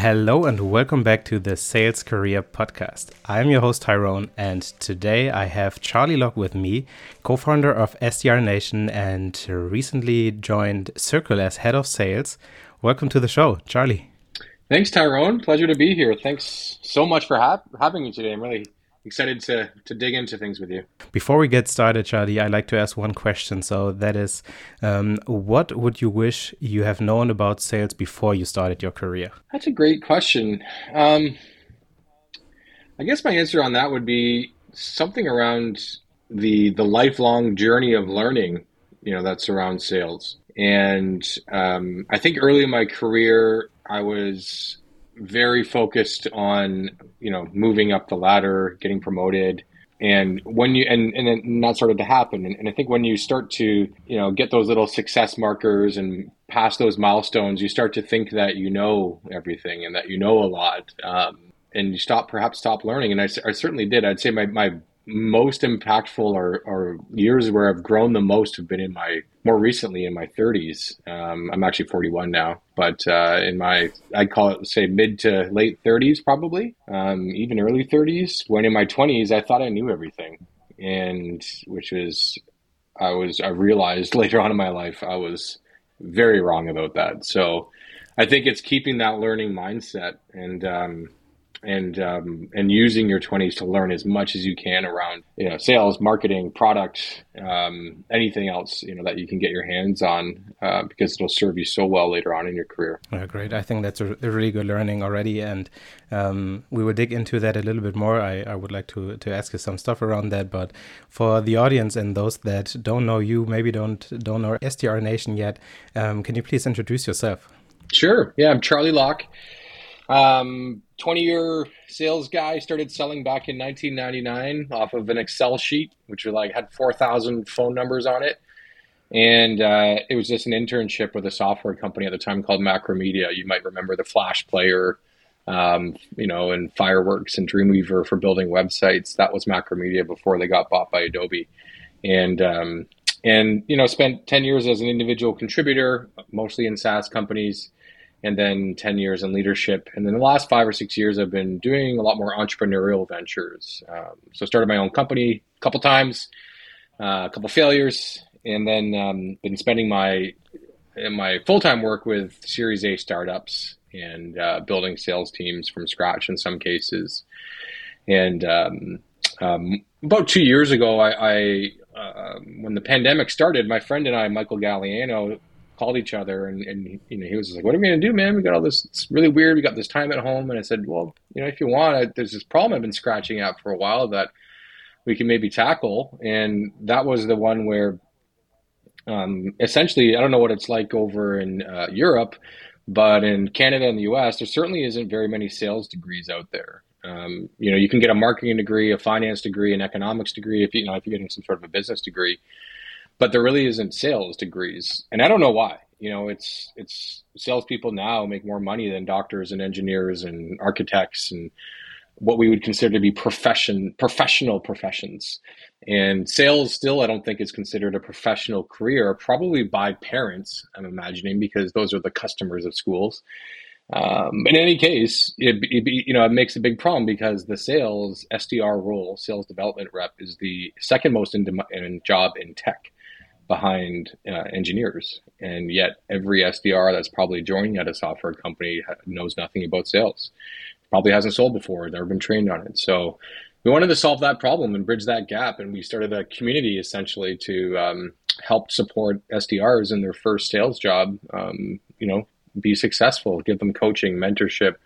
Hello and welcome back to the Sales Career Podcast. I'm your host Tyrone, and today I have Charlie Locke with me, co founder of SDR Nation and recently joined Circle as head of sales. Welcome to the show, Charlie. Thanks, Tyrone. Pleasure to be here. Thanks so much for ha- having me today. I'm really excited to to dig into things with you. Before we get started, Charlie, I'd like to ask one question. So that is, um, what would you wish you have known about sales before you started your career? That's a great question. Um, I guess my answer on that would be something around the the lifelong journey of learning. You know, that surrounds sales. And um, I think early in my career, I was very focused on you know moving up the ladder, getting promoted, and when you and and, that started to happen. And, and, I think when you start to you know get those little success markers and pass those milestones, you start to think that you know everything and that you know a lot. Um, and you stop perhaps stop learning and I, I certainly did i'd say my, my most impactful or, or years where I've grown the most have been in my more recently in my 30s. Um, I'm actually 41 now, but uh, in my I'd call it say mid to late 30s probably, um, even early 30s. When in my 20s I thought I knew everything, and which is I was I realized later on in my life I was very wrong about that. So I think it's keeping that learning mindset and um, and um, and using your 20s to learn as much as you can around you know sales marketing product um, anything else you know that you can get your hands on uh, because it'll serve you so well later on in your career. Yeah, great. I think that's a, a really good learning already. And um, we will dig into that a little bit more. I, I would like to to ask you some stuff around that. But for the audience and those that don't know you maybe don't don't know sdr nation yet um, can you please introduce yourself? Sure. Yeah i'm charlie locke. Um, 20 year sales guy started selling back in 1999 off of an Excel sheet, which was like had 4,000 phone numbers on it. And uh, it was just an internship with a software company at the time called Macromedia. You might remember the Flash Player, um, you know, and Fireworks and Dreamweaver for building websites. That was Macromedia before they got bought by Adobe. And um, and you know, spent 10 years as an individual contributor, mostly in SaaS companies and then 10 years in leadership. And then the last five or six years, I've been doing a lot more entrepreneurial ventures. Um, so started my own company a couple times, uh, a couple failures, and then um, been spending my my full time work with Series A startups and uh, building sales teams from scratch in some cases. And um, um about two years ago, I, I uh, when the pandemic started, my friend and I, Michael Galliano, called each other and, and you know he was like what are we going to do man? We got all this it's really weird. We got this time at home. And i said well you know if you want I, there's this problem i've been scratching out for a while that we can maybe tackle. And that was the one where um, essentially i don't know what it's like over in uh, europe but in canada and the us there certainly isn't very many sales degrees out there. Um, you know you can get a marketing degree a finance degree an economics degree if you, you know if you're getting some sort of a business degree but there really isn't sales degrees, and I don't know why. You know, it's it's salespeople now make more money than doctors and engineers and architects and what we would consider to be profession professional professions. And sales still, I don't think, is considered a professional career, probably by parents. I'm imagining because those are the customers of schools. Um, in any case, it, it, you know it makes a big problem because the sales SDR role, sales development rep, is the second most in, in job in tech behind uh, engineers. And yet, every SDR that's probably joining at a software company knows nothing about sales. Probably hasn't sold before, never been trained on it. So, we wanted to solve that problem and bridge that gap. And we started a community essentially to um, help support SDRs in their first sales job, um, you know, be successful, give them coaching, mentorship,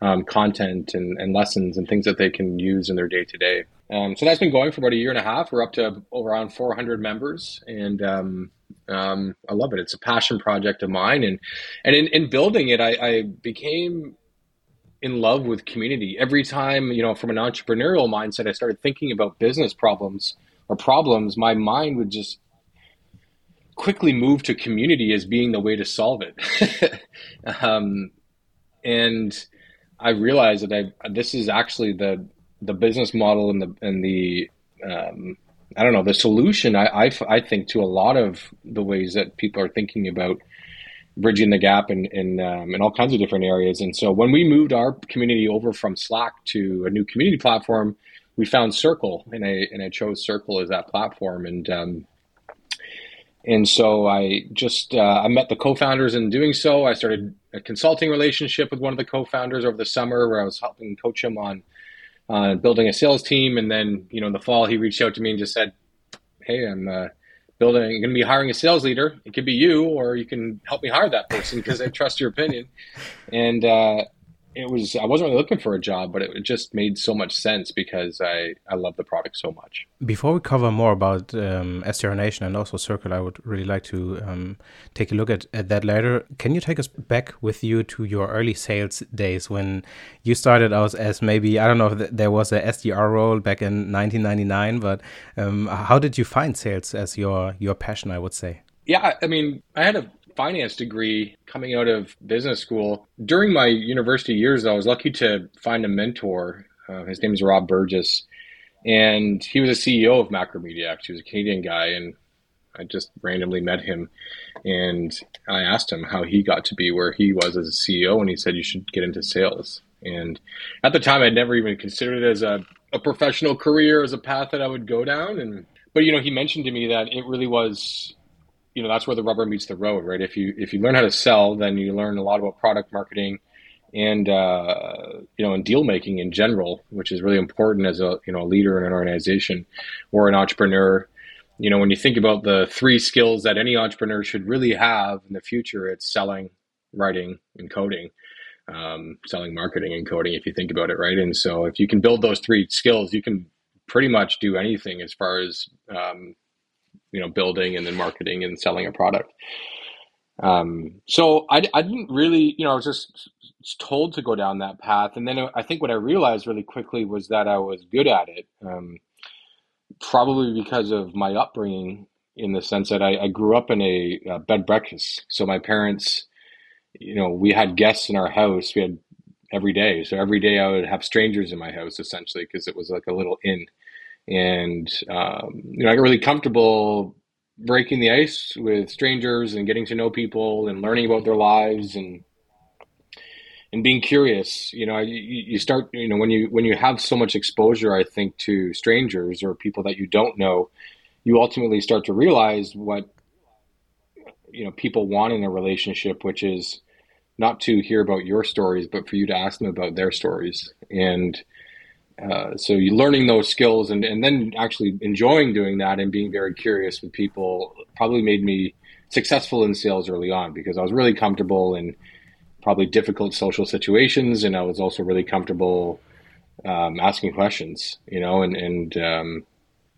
um, content, and, and lessons and things that they can use in their day to day. Um, so that's been going for about a year and a half. We're up to around 400 members, and um, um, I love it. It's a passion project of mine, and and in, in building it, I, I, became in love with community. Every time, you know, from an entrepreneurial mindset, I started thinking about business problems or problems. My mind would just quickly move to community as being the way to solve it, um, and I realized that I this is actually the the business model and the and the um, I don't know the solution I, I, I think to a lot of the ways that people are thinking about bridging the gap in in, um, in all kinds of different areas. And so when we moved our community over from Slack to a new community platform, we found Circle, and I and I chose Circle as that platform. And um, and so I just uh, I met the co-founders in doing so. I started a consulting relationship with one of the co-founders over the summer, where I was helping coach him on uh, building a sales team. And then you know in the fall he reached out to me and just said, "Hey, I'm uh, building. I'm going to be hiring a sales leader. It could be you, or you can help me hire that person because I trust your opinion." And uh, it was I wasn't really looking for a job, but it just made so much sense because I I love the product so much. Before we cover more about um, SDR Nation and also Circle, I would really like to um, take a look at, at that later. Can you take us back with you to your early sales days when you started out as maybe I don't know if there was a SDR role back in 1999, but um, how did you find sales as your your passion? I would say. Yeah, I mean, I had a finance degree coming out of business school. During my university years, I was lucky to find a mentor. Uh, his name is Rob Burgess, and he was a CEO of Macromedia. Actually, he was a Canadian guy, and I just randomly met him, and I asked him how he got to be where he was as a CEO, and he said you should get into sales. And at the time, I'd never even considered it as a, a professional career, as a path that I would go down. And but you know, he mentioned to me that it really was you know that's where the rubber meets the road, right? If you if you learn how to sell, then you learn a lot about product marketing and uh, you know and deal making in general, which is really important as a you know a leader in an organization or an entrepreneur. You know, when you think about the three skills that any entrepreneur should really have in the future, it's selling, writing, and coding. Um, selling, marketing, and coding. If you think about it, right? And so, if you can build those three skills, you can pretty much do anything as far as um, you know building and then marketing and selling a product. Um, so I, I didn't really you know i was just told to go down that path. And then i think what i realized really quickly was that i was good at it um, probably because of my upbringing in the sense that i, I grew up in a, a bed breakfast. So my parents you know we had guests in our house we had every day. So every day i would have strangers in my house essentially because it was like a little inn and um, you know I got really comfortable breaking the ice with strangers and getting to know people and learning about their lives and and being curious. You know, you, you start you know when you when you have so much exposure, I think to strangers or people that you don't know, you ultimately start to realize what you know people want in a relationship, which is not to hear about your stories, but for you to ask them about their stories and uh, so you learning those skills and, and then actually enjoying doing that and being very curious with people probably made me successful in sales early on because I was really comfortable in probably difficult social situations and I was also really comfortable um, asking questions, you know, and, and um,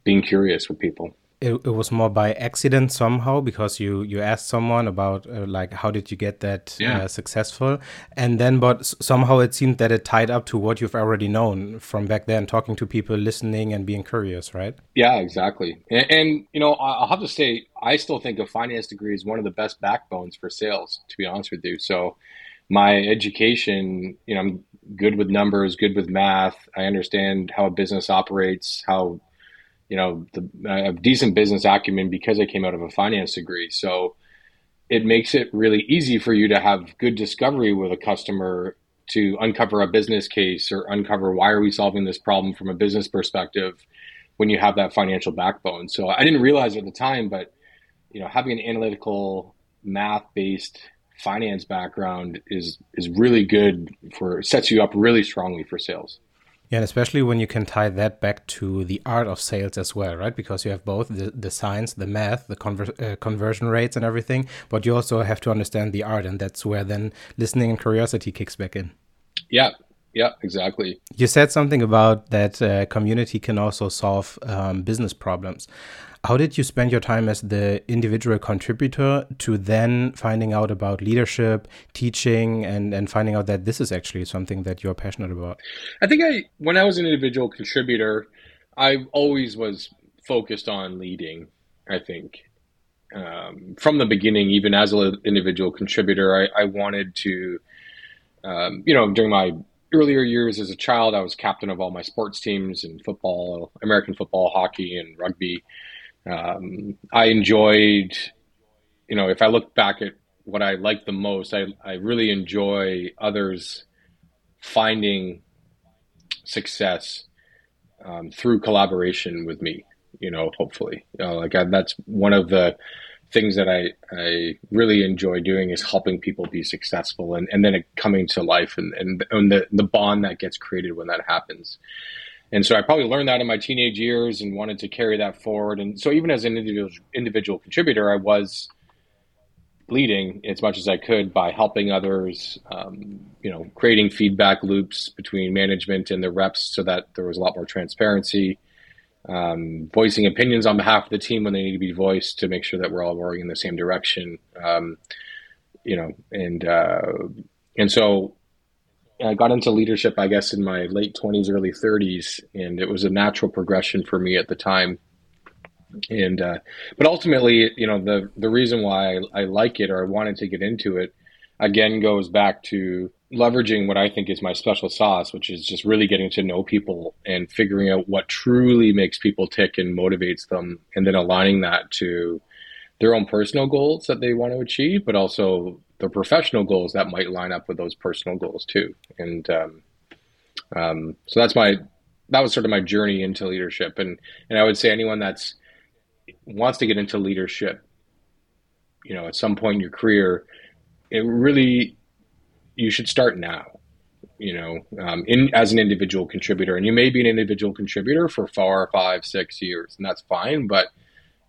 being curious with people it, it was more by accident somehow because you you asked someone about uh, like how did you get that uh, yeah. uh, successful? And then but somehow it seemed that it tied up to what you've already known from back then talking to people listening and being curious right? Yeah exactly. And, and you know i'll have to say i still think a finance degree is one of the best backbones for sales to be honest with you. So my education you know i'm good with numbers good with math. I understand how a business operates how you know, the, a decent business acumen because I came out of a finance degree. So it makes it really easy for you to have good discovery with a customer to uncover a business case or uncover why are we solving this problem from a business perspective when you have that financial backbone. So I didn't realize at the time, but you know, having an analytical math based finance background is is really good for sets you up really strongly for sales. Yeah, and especially when you can tie that back to the art of sales as well, right? Because you have both the, the science, the math, the conver uh, conversion rates and everything, but you also have to understand the art, and that's where then listening and curiosity kicks back in. Yeah, yeah, exactly. You said something about that uh, community can also solve um, business problems. How did you spend your time as the individual contributor to then finding out about leadership, teaching, and, and finding out that this is actually something that you're passionate about? I think I, when I was an individual contributor, I always was focused on leading, I think. Um, from the beginning, even as an individual contributor, I, I wanted to, um, you know, during my earlier years as a child, I was captain of all my sports teams in football, American football, hockey, and rugby. Um, I enjoyed, you know, if I look back at what I like the most. I, I really enjoy others finding success um, through collaboration with me. You know, hopefully, you know, like I, that's one of the things that I, I really enjoy doing is helping people be successful and, and then it coming to life and, and, and the, the bond that gets created when that happens. And so I probably learned that in my teenage years and wanted to carry that forward. And so even as an individual individual contributor, I was leading as much as I could by helping others, um, you know, creating feedback loops between management and the reps so that there was a lot more transparency, um, voicing opinions on behalf of the team when they need to be voiced to make sure that we're all working in the same direction. Um, you know, and uh, and so I got into leadership, I guess, in my late 20s, early 30s, and it was a natural progression for me at the time. And uh, but ultimately, you know, the the reason why I, I like it or I wanted to get into it again goes back to leveraging what I think is my special sauce, which is just really getting to know people and figuring out what truly makes people tick and motivates them, and then aligning that to their own personal goals that they want to achieve, but also the professional goals that might line up with those personal goals too. And um, um, so that's my that was sort of my journey into leadership. And and I would say anyone that's wants to get into leadership, you know, at some point in your career, it really you should start now. You know, um, in as an individual contributor, and you may be an individual contributor for four, five, six years, and that's fine. But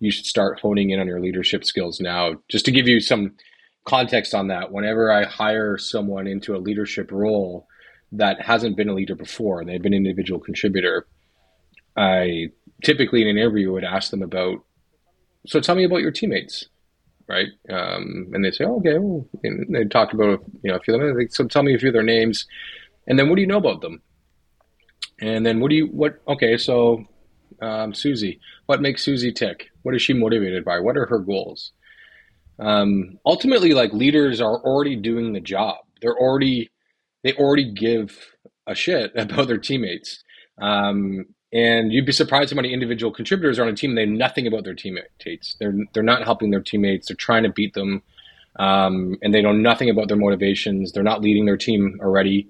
you should start honing in on your leadership skills now. Just to give you some context on that, whenever I hire someone into a leadership role that hasn't been a leader before and they've been an individual contributor, I typically in an interview would ask them about, so tell me about your teammates, right? Um, and they say, oh, okay, well, and they talk about you know a few of them. So tell me a few of their names, and then what do you know about them? And then what do you what? Okay, so um, Susie, what makes Susie tick? What is she motivated by? What are her goals? um, ultimately like leaders are already doing the job. They're already they already give a shit about their teammates. Um, and you'd be surprised how many individual contributors are on a team they know nothing about their teammates. They're they're not helping their teammates. They're trying to beat them. Um, and they know nothing about their motivations. They're not leading their team already.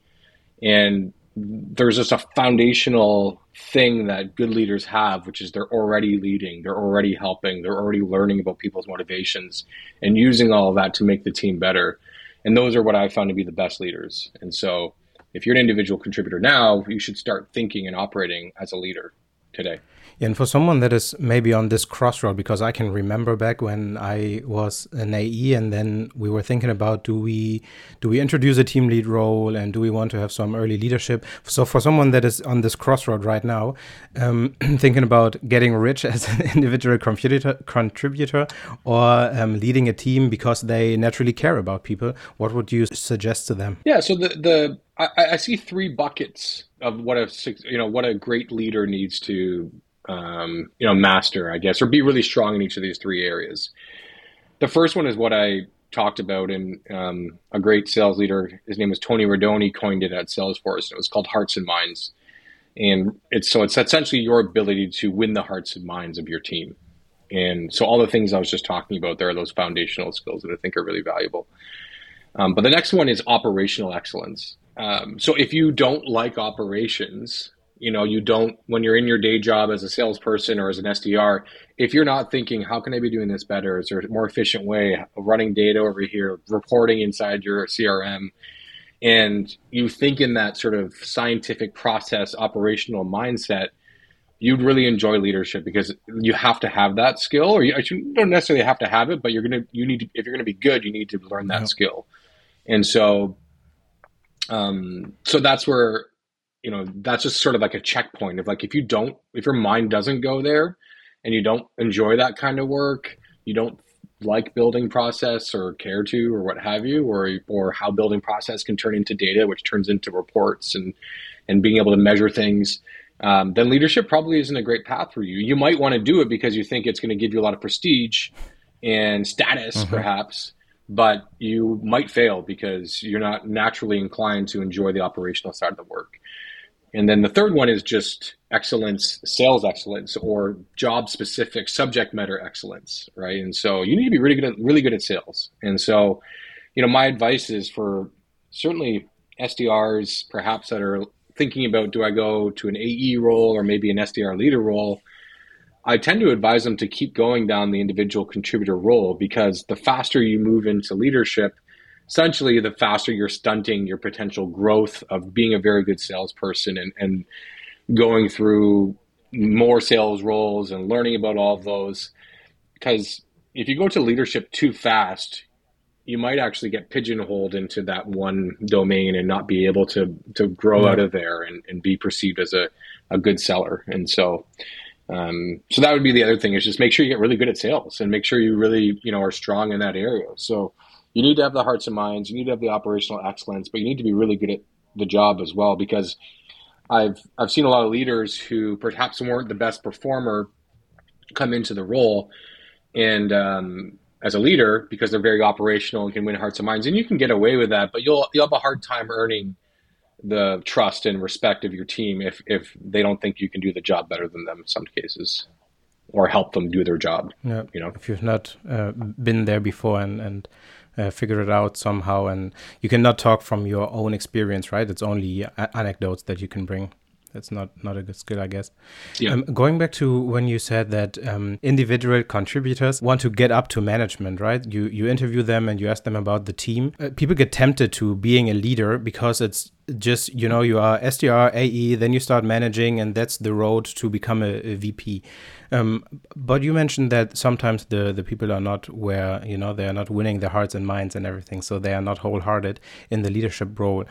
And there's just a foundational thing that good leaders have, which is they're already leading, they're already helping, they're already learning about people's motivations and using all of that to make the team better. And those are what I found to be the best leaders. And so if you're an individual contributor now, you should start thinking and operating as a leader today. And for someone that is maybe on this crossroad, because I can remember back when I was an AE, and then we were thinking about do we do we introduce a team lead role, and do we want to have some early leadership? So for someone that is on this crossroad right now, um, thinking about getting rich as an individual contributor, contributor or um, leading a team because they naturally care about people, what would you suggest to them? Yeah, so the the I, I see three buckets of what a you know what a great leader needs to um, you know, master, I guess, or be really strong in each of these three areas. The first one is what I talked about, and um, a great sales leader, his name was Tony Rodoni, coined it at Salesforce. It was called Hearts and Minds, and it's so it's essentially your ability to win the hearts and minds of your team. And so all the things I was just talking about, there are those foundational skills that I think are really valuable. Um, but the next one is operational excellence. Um, so if you don't like operations, you know you don't when you're in your day job as a salesperson or as an sdr if you're not thinking how can i be doing this better? Is there a more efficient way of running data over here reporting inside your crm and you think in that sort of scientific process operational mindset you'd really enjoy leadership because you have to have that skill or you, you don't necessarily have to have it but you're gonna you need to if you're gonna be good you need to learn that yeah. skill. And so um so that's where you know that's just sort of like a checkpoint of like if you don't if your mind doesn't go there and you don't enjoy that kind of work you don't like building process or care to or what have you or or how building process can turn into data which turns into reports and and being able to measure things um, then leadership probably isn't a great path for you you might want to do it because you think it's going to give you a lot of prestige and status mm-hmm. perhaps but you might fail because you're not naturally inclined to enjoy the operational side of the work And then the third one is just excellence, sales excellence, or job specific subject matter excellence, right? And so you need to be really good at really good at sales. And so, you know, my advice is for certainly SDRs, perhaps that are thinking about do I go to an AE role or maybe an SDR leader role. I tend to advise them to keep going down the individual contributor role because the faster you move into leadership, essentially the faster you're stunting your potential growth of being a very good salesperson and, and going through more sales roles and learning about all of those. Because if you go to leadership too fast, you might actually get pigeonholed into that one domain and not be able to to grow yeah. out of there and, and be perceived as a, a good seller. And so um, so that would be the other thing is just make sure you get really good at sales and make sure you really, you know, are strong in that area. So you need to have the hearts and minds, you need to have the operational excellence, but you need to be really good at the job as well because I've I've seen a lot of leaders who perhaps weren't the best performer come into the role and um, as a leader because they're very operational and can win hearts and minds. And you can get away with that but you'll you'll have a hard time earning the trust and respect of your team if if they don't think you can do the job better than them in some cases or help them do their job yeah. you know? If you've not uh, been there before and and uh, figure it out somehow. And you cannot talk from your own experience, right? It's only anecdotes that you can bring. That's not not a good skill, I guess. Yeah. Um, going back to when you said that um, individual contributors want to get up to management, right? You you interview them and you ask them about the team. Uh, people get tempted to being a leader because it's just you know you are SDR AE, then you start managing, and that's the road to become a, a VP. Um, but you mentioned that sometimes the the people are not where you know they are not winning their hearts and minds and everything, so they are not wholehearted in the leadership role.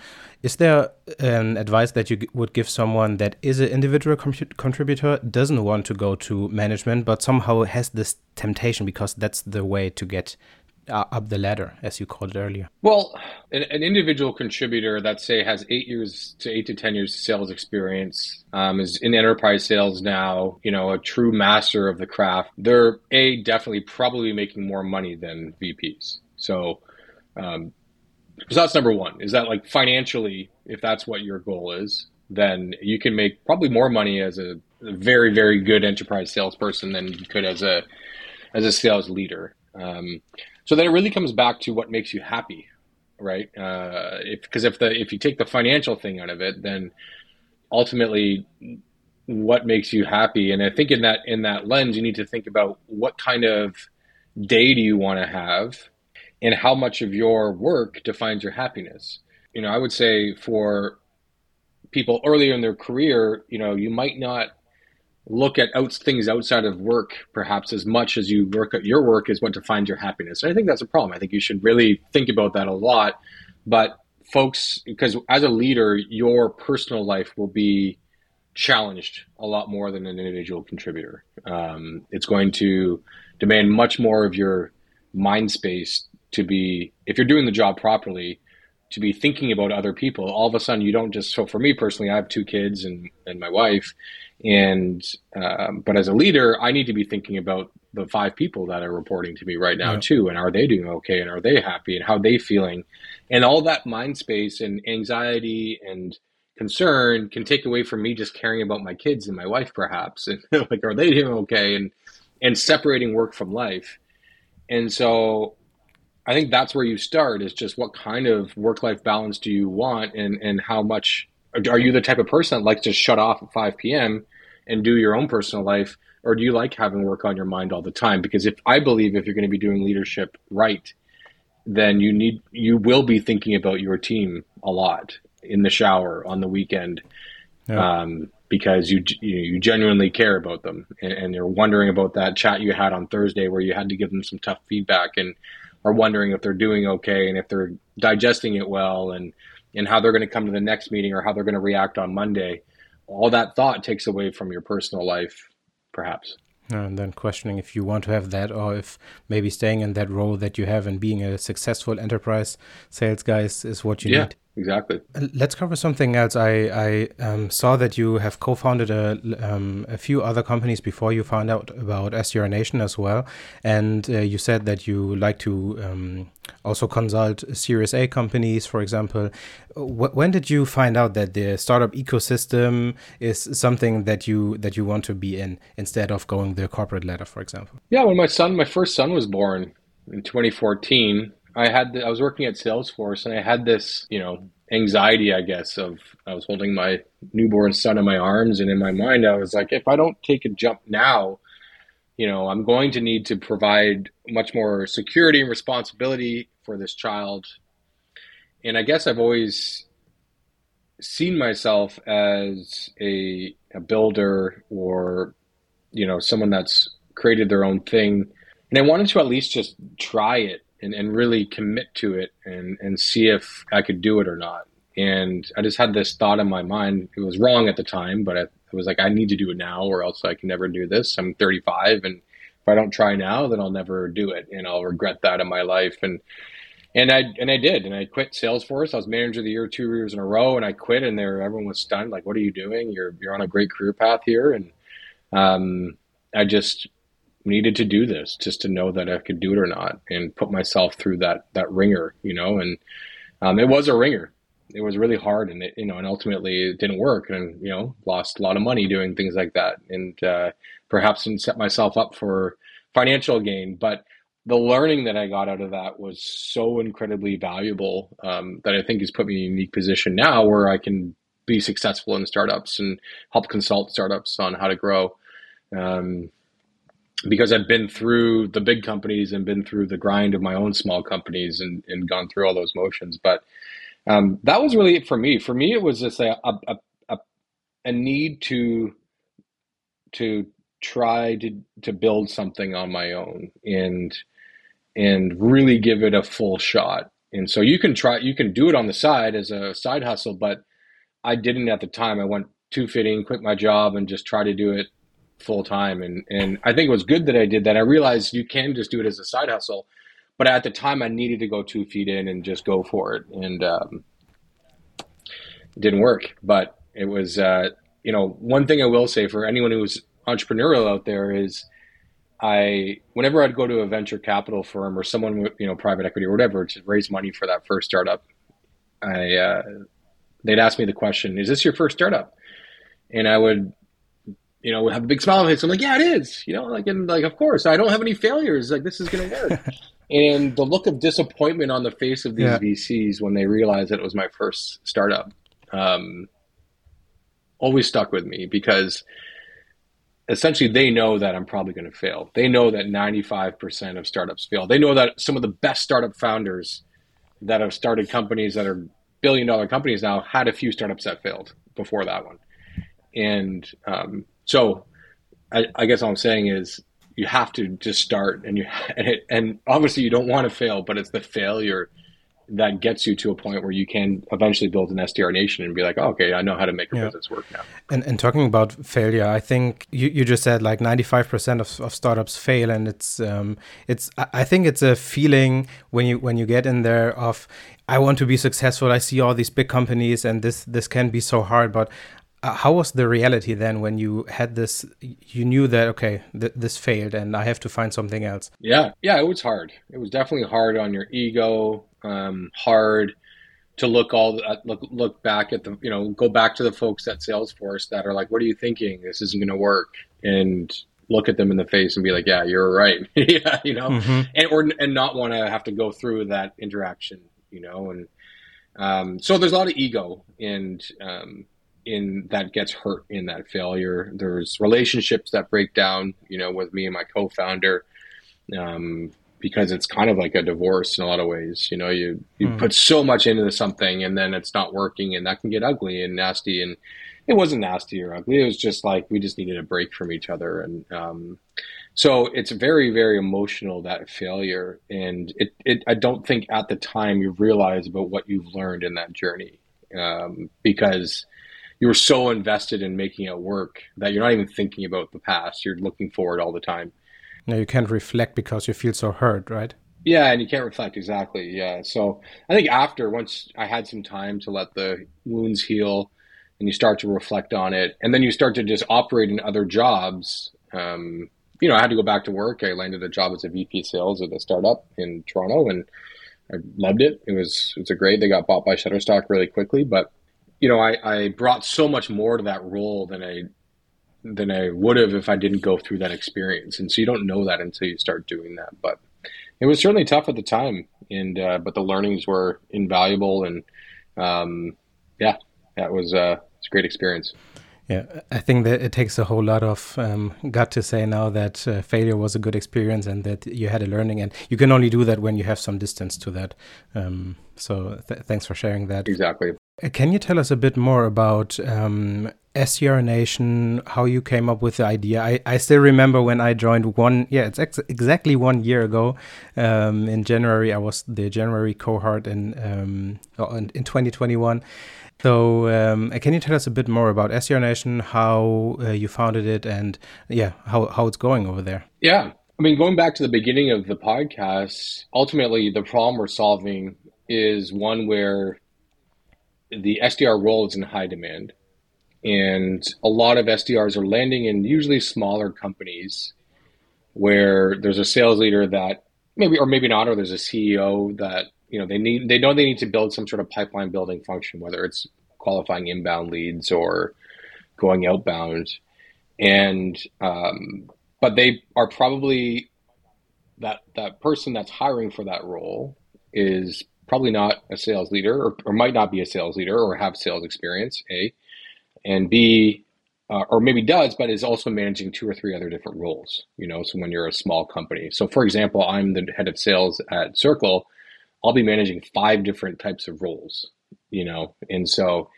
Is there an advice that you would give someone that is an individual contributor, doesn't want to go to management, but somehow has this temptation because that's the way to get uh, up the ladder, as you called it earlier? Well, an, an, individual contributor that say has eight years to eight to ten years sales experience um, is in enterprise sales now. You know, a true master of the craft. They're a definitely probably making more money than VPs. So, um, so that's number one. Is that like financially, if that's what your goal is, then you can make probably more money as a, very very good enterprise salesperson than you could as a as a sales leader. Um, so then it really comes back to what makes you happy, right? Uh, if because if the if you take the financial thing out of it, then ultimately what makes you happy and i think in that in that lens you need to think about what kind of day do you want to have and how much of your work defines your happiness you know i would say for people earlier in their career you know you might not look at out, things outside of work perhaps as much as you work at your work is what defines your happiness. And I think that's a problem. I think you should really think about that a lot. But folks, because as a leader, your personal life will be challenged a lot more than an individual contributor. Um, it's going to demand much more of your mind space to be, if you're doing the job properly, to be thinking about other people. All of a sudden, you don't just. So for me personally, I have two kids and and my wife, and um, but as a leader, I need to be thinking about the five people that are reporting to me right now yeah. too, and are they doing okay, and are they happy, and how they feeling, and all that mind space and anxiety and concern can take away from me just caring about my kids and my wife perhaps, and like are they doing okay, and and separating work from life, and so I think that's where you start is just what kind of work life balance do you want, and and how much are you the type of person that likes to shut off at 5 p.m and do your own personal life or do you like having work on your mind all the time? Because if i believe if you're going to be doing leadership right then you need you will be thinking about your team a lot in the shower on the weekend yeah. um, because you you genuinely care about them. And, and, you're wondering about that chat you had on Thursday where you had to give them some tough feedback and are wondering if they're doing okay and if they're digesting it well and and how they're going to come to the next meeting or how they're going to react on Monday all that thought takes away from your personal life, perhaps. Uh, and then questioning if you want to have that or if maybe staying in that role that you have and being a successful enterprise sales guy is, is what you yeah. need. Exactly. Let's cover something else. I I um, saw that you have co-founded a um, a few other companies before you found out about SDR Nation as well, and uh, you said that you like to um, also consult Series A companies, for example. W when did you find out that the startup ecosystem is something that you that you want to be in instead of going the corporate ladder, for example? Yeah, when my son, my first son, was born in 2014 I had the, I was working at Salesforce and I had this, you know, anxiety, I guess, of I was holding my newborn son in my arms and in my mind I was like, if I don't take a jump now, you know, I'm going to need to provide much more security and responsibility for this child. And I guess I've always seen myself as a, a builder or, you know, someone that's created their own thing. And I wanted to at least just try it and, and really commit to it and, and see if I could do it or not. And I just had this thought in my mind. It was wrong at the time, but I, I was like, I need to do it now or else I can never do this. I'm 35 and if I don't try now, then I'll never do it and I'll regret that in my life. And and I and I did, and I quit Salesforce. I was manager of the year two years in a row, and I quit. And there, everyone was stunned, like, "What are you doing? You're you're on a great career path here." And um, I just needed to do this just to know that I could do it or not and put myself through that that ringer, you know, and um, it was a ringer. It was really hard, and it, you know, and ultimately it didn't work, and you know, lost a lot of money doing things like that, and uh, perhaps didn't set myself up for financial gain. But the learning that I got out of that was so incredibly valuable um, that I think has put me in a unique position now where I can be successful in startups and help consult startups on how to grow. Um, because I've been through the big companies and been through the grind of my own small companies and, and gone through all those motions. But um, that was really it for me. For me, it was just a, a, a, a need to to try to to build something on my own and and really give it a full shot. And so you can try, you can do it on the side as a side hustle, but I didn't at the time. I went two fitting, quit my job, and just try to do it full time. And and I think it was good that I did that. I realized you can just do it as a side hustle, but at the time I needed to go two feet in and just go for it, and um, it didn't work. But it was, uh, you know, one thing I will say for anyone who's entrepreneurial out there is. I whenever I'd go to a venture capital firm or someone with you know private equity or whatever to raise money for that first startup, I uh, they'd ask me the question, "Is this your first startup?" And I would you know, we have a big smile on my face. I'm like, yeah, it is. You know, like, and like, of course, I don't have any failures. Like, this is going to work. and the look of disappointment on the face of these yeah. VCs when they realized that it was my first startup, um, always stuck with me because essentially they know that I'm probably going to fail. They know that 95% of startups fail. They know that some of the best startup founders that have started companies that are billion dollar companies now had a few startups that failed before that one. And um, so I, I guess all I'm saying is you have to just start and you and, it, and obviously you don't want to fail, but it's the failure that gets you to a point where you can eventually build an SDR nation and be like, oh, okay, I know how to make a yeah. business work now. And, and talking about failure, I think you, you just said like 95% of, of startups fail. And it's, um, it's, I think it's a feeling when you, when you get in there of, I want to be successful. I see all these big companies and this, this can be so hard, but uh, how was the reality then when you had this you knew that okay th this failed and i have to find something else? Yeah yeah it was hard. It was definitely hard on your ego um, hard to look all uh, look look back at the you know go back to the folks at salesforce that are like what are you thinking? This isn't going to work. And look at them in the face and be like yeah you're right. Yeah you know? Mm -hmm. and or and not want to have to go through that interaction you know? And um, so there's a lot of ego and um, in that gets hurt in that failure. There's relationships that break down, you know, with me and my co-founder, um, because it's kind of like a divorce in a lot of ways. You know, you you mm. put so much into something and then it's not working, and that can get ugly and nasty. And it wasn't nasty or ugly. It was just like we just needed a break from each other, and um, so it's very very emotional that failure. And it, it I don't think at the time you realize about what you've learned in that journey um, because you were so invested in making it work that you're not even thinking about the past. You're looking forward all the time. No, you can't reflect because you feel so hurt, right? Yeah, and you can't reflect exactly. Yeah. So I think after once I had some time to let the wounds heal and you start to reflect on it and then you start to just operate in other jobs. Um, you know, I had to go back to work. I landed a job as a VP sales at a startup in Toronto and I loved it. It was, it was a great, they got bought by Shutterstock really quickly, but you know, I, I brought so much more to that role than I than I would have if I didn't go through that experience. And so you don't know that until you start doing that. But it was certainly tough at the time, and uh, but the learnings were invaluable, and um, yeah, that was uh, it's a great experience. Yeah, I think that it takes a whole lot of um, gut to say now that uh, failure was a good experience and that you had a learning, and you can only do that when you have some distance to that. Um, so th thanks for sharing that. Exactly. Uh, can you tell us a bit more about um, SDR Nation, how you came up with the idea? I, I still remember when I joined one, yeah, it's ex exactly one year ago. Um, in January, I was the January cohort in, um, oh, in, in 2021. So, um, can you tell us a bit more about SDR Nation, how uh, you founded it, and yeah, how, how it's going over there? Yeah. I mean, going back to the beginning of the podcast, ultimately, the problem we're solving is one where the SDR role is in high demand. And a lot of SDRs are landing in usually smaller companies where there's a sales leader that maybe, or maybe not, or there's a CEO that, you know, they need, they know they need to build some sort of pipeline building function, whether it's qualifying inbound leads or going outbound. And, um, but they are probably that, that person that's hiring for that role is probably not a sales leader or, or might not be a sales leader or have sales experience, A. And B, uh, or maybe does, but is also managing two or three other different roles, you know, so when you're a small company. So for example, I'm the head of sales at Circle. I'll be managing five different types of roles, you know, and so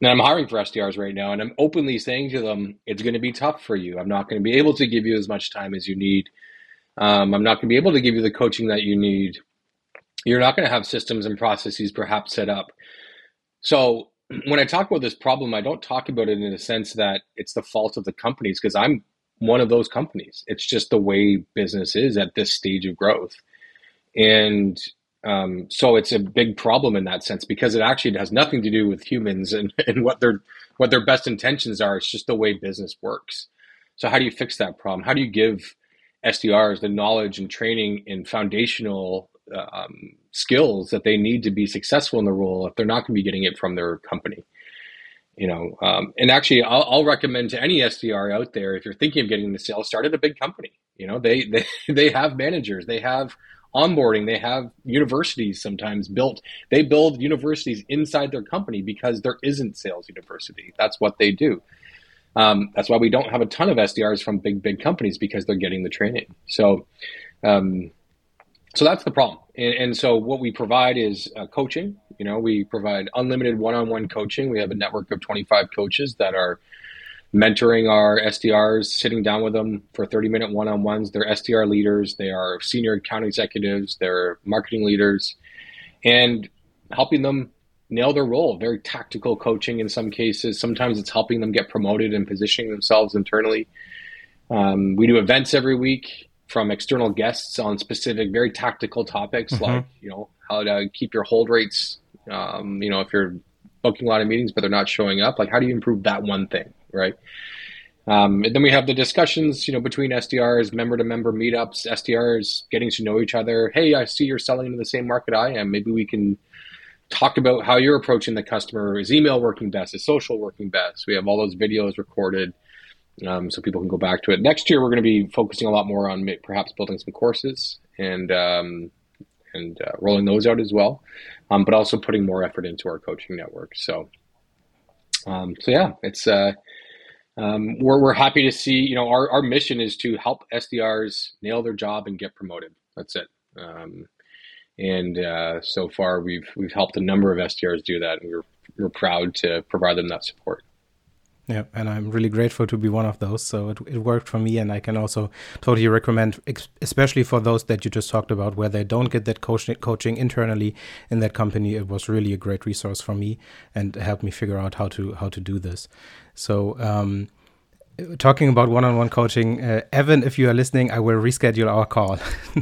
and I'm hiring for SDRs right now, and I'm openly saying to them, it's going to be tough for you. I'm not going to be able to give you as much time as you need. Um, I'm not going to be able to give you the coaching that you need you're not going to have systems and processes perhaps set up. So when I talk about this problem, I don't talk about it in a sense that it's the fault of the companies because I'm one of those companies. It's just the way business is at this stage of growth. And um, so it's a big problem in that sense because it actually has nothing to do with humans and, and what their what their best intentions are. It's just the way business works. So how do you fix that problem? How do you give SDRs the knowledge and training and foundational um, skills that they need to be successful in the role if they're not going to be getting it from their company. You know, um, and actually, I'll, I'll, recommend to any SDR out there if you're thinking of getting into sales, start at a big company. You know, they they they have managers, they have onboarding, they have universities sometimes built. They build universities inside their company because there isn't sales university. That's what they do. Um, that's why we don't have a ton of SDRs from big big companies because they're getting the training. So. Um, so that's the problem. And, and so what we provide is uh, coaching. You know, we provide unlimited one-on-one coaching. We have a network of 25 coaches that are mentoring our SDRs, sitting down with them for 30-minute one-on-ones. They're SDR leaders. They are senior account executives. They're marketing leaders, and helping them nail their role. Very tactical coaching in some cases. Sometimes it's helping them get promoted and positioning themselves internally. Um, we do events every week from external guests on specific, very tactical topics mm-hmm. like you know how to keep your hold rates. Um, you know, if you're booking a lot of meetings but they're not showing up, like how do you improve that one thing, right? Um, and then we have the discussions, you know, between SDRs, member to member meetups, SDRs getting to know each other. Hey, I see you're selling into the same market I am. Maybe we can talk about how you're approaching the customer. Is email working best? Is social working best? We have all those videos recorded um, so people can go back to it. Next year, we're going to be focusing a lot more on perhaps building some courses and um, and uh, rolling those out as well, um, but also putting more effort into our coaching network. So, um, so yeah, it's uh, um, we're we're happy to see. You know, our our mission is to help SDRs nail their job and get promoted. That's it. Um, and uh, so far, we've we've helped a number of SDRs do that, and we're we're proud to provide them that support. Yeah, and I'm really grateful to be one of those. So it, it worked for me, and I can also totally recommend, especially for those that you just talked about, where they don't get that coaching coaching internally in that company. It was really a great resource for me and helped me figure out how to how to do this. So um, talking about one-on-one coaching, uh, Evan, if you are listening, I will reschedule our call.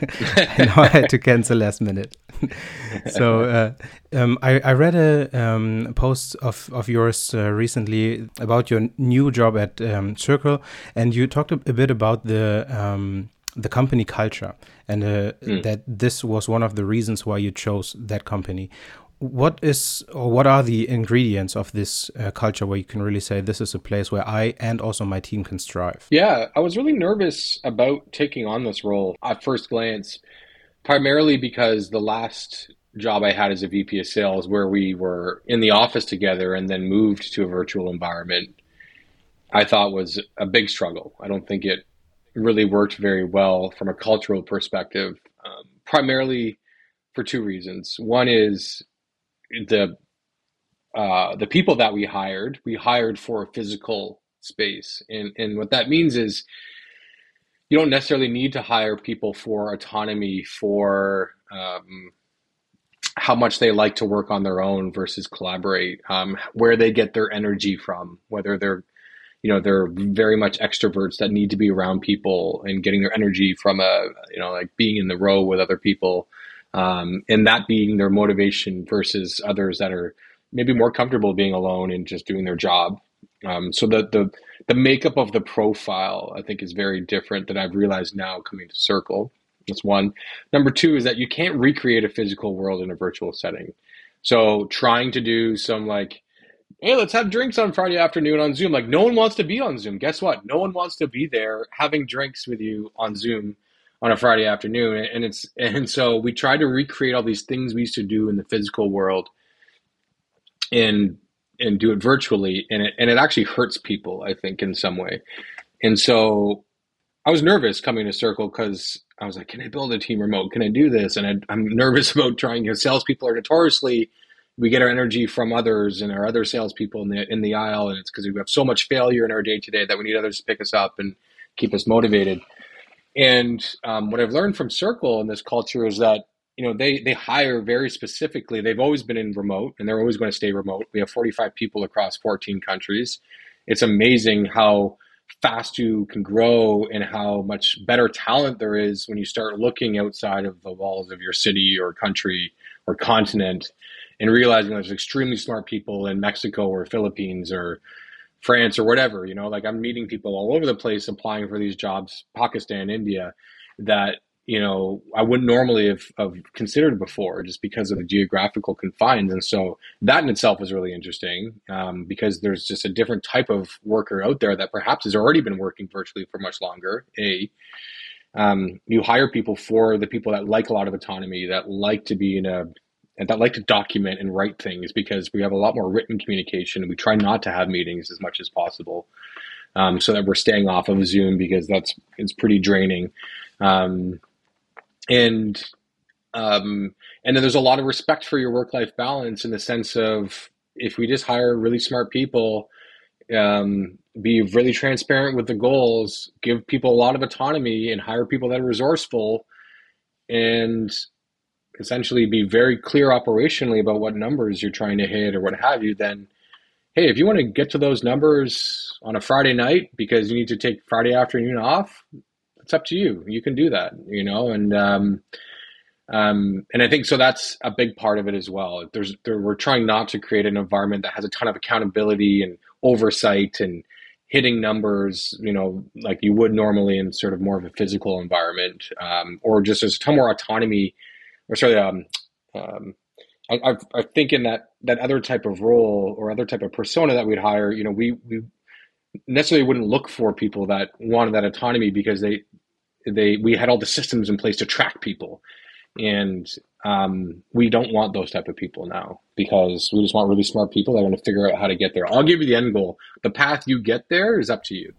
I know I had to cancel last minute. so uh, um, I, I, read a um, post of, of yours uh, recently about your new job at um, Circle, and you talked a, bit about the um, the company culture and uh, mm. that this was one of the reasons why you chose that company what is or what are the ingredients of this uh, culture where you can really say this is a place where I and also my team can strive? Yeah, I was really nervous about taking on this role at first glance, primarily because the last job I had as a VP of sales, where we were in the office together and then moved to a virtual environment, I thought was a big struggle. I don't think it really worked very well from a cultural perspective, um, primarily for two reasons. One is the uh, the people that we hired, we hired for a physical space, and and what that means is you don't necessarily need to hire people for autonomy for um, how much they like to work on their own versus collaborate, um, where they get their energy from, whether they're you know they're very much extroverts that need to be around people and getting their energy from a you know like being in the row with other people um, and that being their motivation versus others that are maybe more comfortable being alone and just doing their job. Um, so the the the makeup of the profile I think is very different that I've realized now coming to Circle. That's one. Number two is that you can't recreate a physical world in a virtual setting. So trying to do some like, hey, let's have drinks on Friday afternoon on Zoom. Like no one wants to be on Zoom. Guess what? No one wants to be there having drinks with you on Zoom on a Friday afternoon. And it's and so we try to recreate all these things we used to do in the physical world and and do it virtually and it and it actually hurts people, I think, in some way. And so I was nervous coming to Circle because I was like, can I build a team remote? Can I do this? And I, am nervous about trying. Know, salespeople are notoriously we get our energy from others and our other salespeople in the in the aisle, and it's because we have so much failure in our day to day that we need others to pick us up and keep us motivated. And um, what I've learned from Circle in this culture is that you know they they hire very specifically. They've always been in remote, and they're always going to stay remote. We have 45 people across 14 countries. It's amazing how fast you can grow and how much better talent there is when you start looking outside of the walls of your city or country or continent and realizing there's extremely smart people in Mexico or Philippines or France or whatever. You know, like I'm meeting people all over the place applying for these jobs, Pakistan, India, that you know I wouldn't normally have, have considered before just because of the geographical confines. And so that in itself is really interesting um, because there's just a different type of worker out there that perhaps has already been working virtually for much longer. A um, you hire people for the people that like a lot of autonomy, that like to be in a and that like to document and write things because we have a lot more written communication. and We try not to have meetings as much as possible, um, so that we're staying off of Zoom because that's it's pretty draining. Um, and um, and then there's a lot of respect for your work life balance in the sense of if we just hire really smart people, um, be really transparent with the goals, give people a lot of autonomy, and hire people that are resourceful, and essentially be very clear operationally about what numbers you're trying to hit or what have you, then hey, if you want to get to those numbers on a Friday night because you need to take Friday afternoon off, it's up to you. You can do that, you know, and um, um, and I think so. That's a big part of it as well. There's there, we're trying not to create an environment that has a ton of accountability and oversight and hitting numbers, you know, like you would normally in sort of more of a physical environment, um, or just there's a ton more autonomy or sorry, um, um, I, I, I think in that that other type of role or other type of persona that we'd hire, you know, we we necessarily wouldn't look for people that wanted that autonomy because they they we had all the systems in place to track people, and um, we don't want those type of people now because we just want really smart people that going to figure out how to get there. I'll give you the end goal. The path you get there is up to you.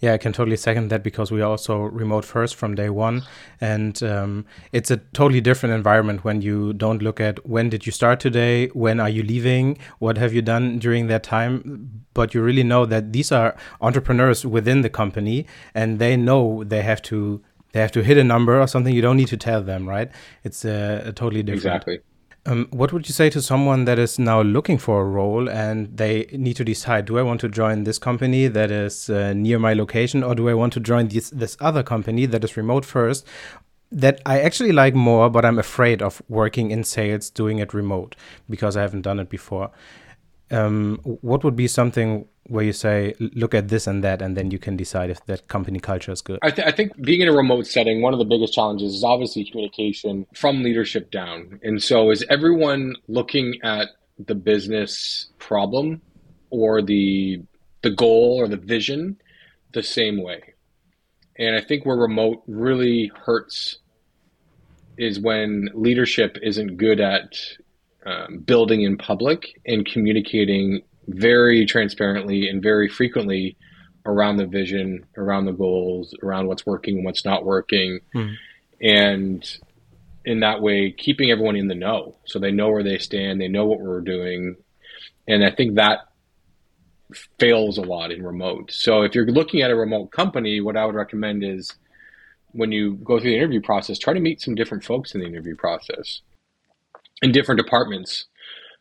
Yeah, I can totally second that because we are also remote first from day one, and um, it's a totally different environment when you don't look at when did you start today, when are you leaving, what have you done during that time, but you really know that these are entrepreneurs within the company, and they know they have to they have to hit a number or something. You don't need to tell them, right? It's a, a totally different. Exactly. Um, what would you say to someone that is now looking for a role and they need to decide: Do I want to join this company that is uh, near my location, or do I want to join this this other company that is remote first? That I actually like more, but I'm afraid of working in sales, doing it remote because I haven't done it before. Um, what would be something where you say, look at this and that, and then you can decide if that company culture is good? I, th- I, think being in a remote setting, one of the biggest challenges is obviously communication from leadership down. And so, is everyone looking at the business problem or the the goal or the vision the same way? And I think where remote really hurts is when leadership isn't good at um, building in public and communicating very transparently and very frequently around the vision, around the goals, around what's working and what's not working. Mm. And in that way, keeping everyone in the know so they know where they stand, they know what we're doing. And I think that fails a lot in remote. So if you're looking at a remote company, what I would recommend is when you go through the interview process, try to meet some different folks in the interview process in different departments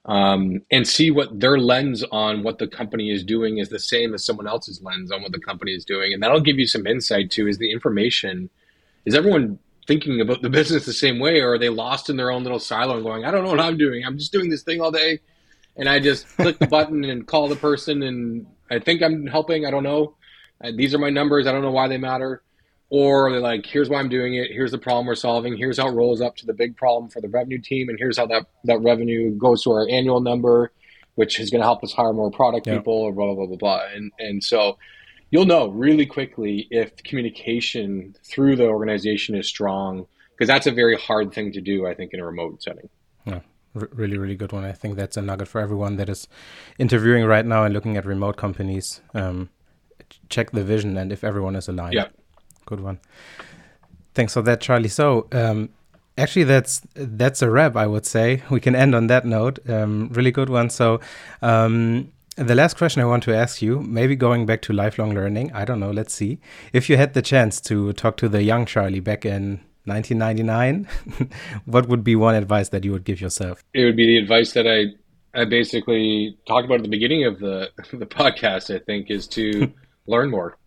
um, and see what their lens on what the company is doing is the same as someone else's lens on what the company is doing. And that'll give you some insight to is the information, is everyone thinking about the business the same way or are they lost in their own little silo and going, I don't know what I'm doing. I'm just doing this thing all day. And I just click the button and call the person and I think I'm helping. I don't know. Uh, these are my numbers. I don't know why they matter or they're like, here's why I'm doing it. Here's the problem we're solving. Here's how it rolls up to the big problem for the revenue team, and here's how that that revenue goes to our annual number, which is going to help us hire more product yeah. people, or blah blah blah blah blah. And and so you'll know really quickly if communication through the organization is strong, because that's a very hard thing to do, I think, in a remote setting. Yeah. really, really good one. I think that's a nugget for everyone that is interviewing right now and looking at remote companies. Um, check the vision and if everyone is aligned. Yeah good one. Thanks for that, Charlie. So, um, actually, that's that's a wrap. I would say we can end on that note. Um, really good one. So, um, the last question I want to ask you, maybe going back to lifelong learning. I don't know. Let's see. If you had the chance to talk to the young Charlie back in 1999, what would be one advice that you would give yourself? It would be the advice that I I basically talked about at the beginning of the the podcast. I think is to learn more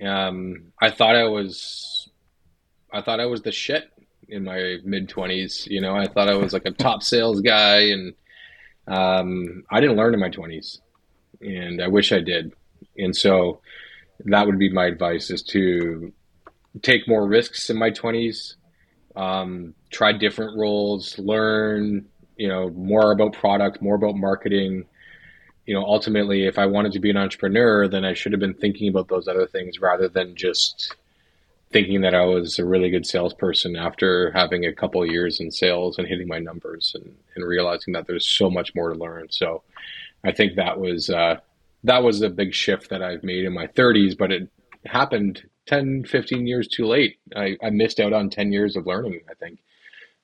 um, I thought I was, I thought I was the shit in my mid twenties. You know, I thought I was like a top sales guy, and um, I didn't learn in my twenties, and I wish I did. And so, that would be my advice: is to take more risks in my twenties, um, try different roles, learn, you know, more about product, more about marketing, you know, ultimately, if I wanted to be an entrepreneur, then I should have been thinking about those other things rather than just thinking that I was a really good salesperson after having a couple years in sales and hitting my numbers and, and realizing that there's so much more to learn. So I think that was uh, that was a big shift that I've made in my 30s, but it happened 10, 15 years too late. I, I missed out on 10 years of learning, I think.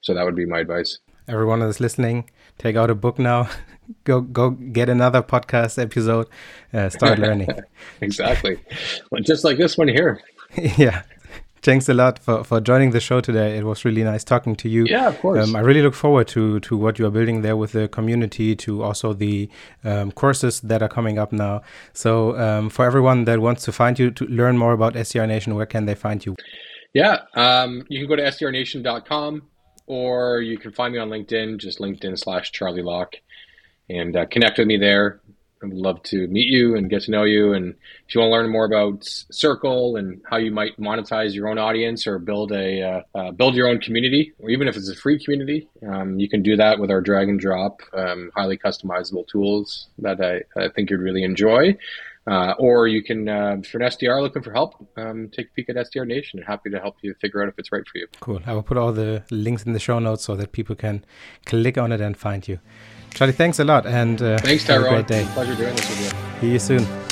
So that would be my advice. Everyone that's listening, take out a book now, go go get another podcast episode, uh, start learning. exactly, well, just like this one here. yeah. Thanks a lot for, for joining the show today. It was really nice talking to you. Yeah, of course. Um, I really look forward to to what you are building there with the community, to also the um, courses that are coming up now. So, um, for everyone that wants to find you to learn more about SDR Nation, where can they find you? Yeah, um, you can go to sdrnation.com or you can find me on LinkedIn, just LinkedIn slash Charlie Locke, and uh, connect with me there. I would love to meet you and get to know you. And if you want to learn more about Circle and how you might monetize your own audience or build a uh, uh, build your own community, or even if it's a free community, um, you can do that with our drag and drop, um, highly customizable tools that I, I think you'd really enjoy. Uh, or you can, uh, if you're an SDR looking for help, um, take a peek at SDR Nation. Happy to help you figure out if it's right for you. Cool. I will put all the links in the show notes so that people can click on it and find you. Charlie, thanks a lot, and uh, thanks, Tyrone. Have a great day. Pleasure doing this with you. See you soon.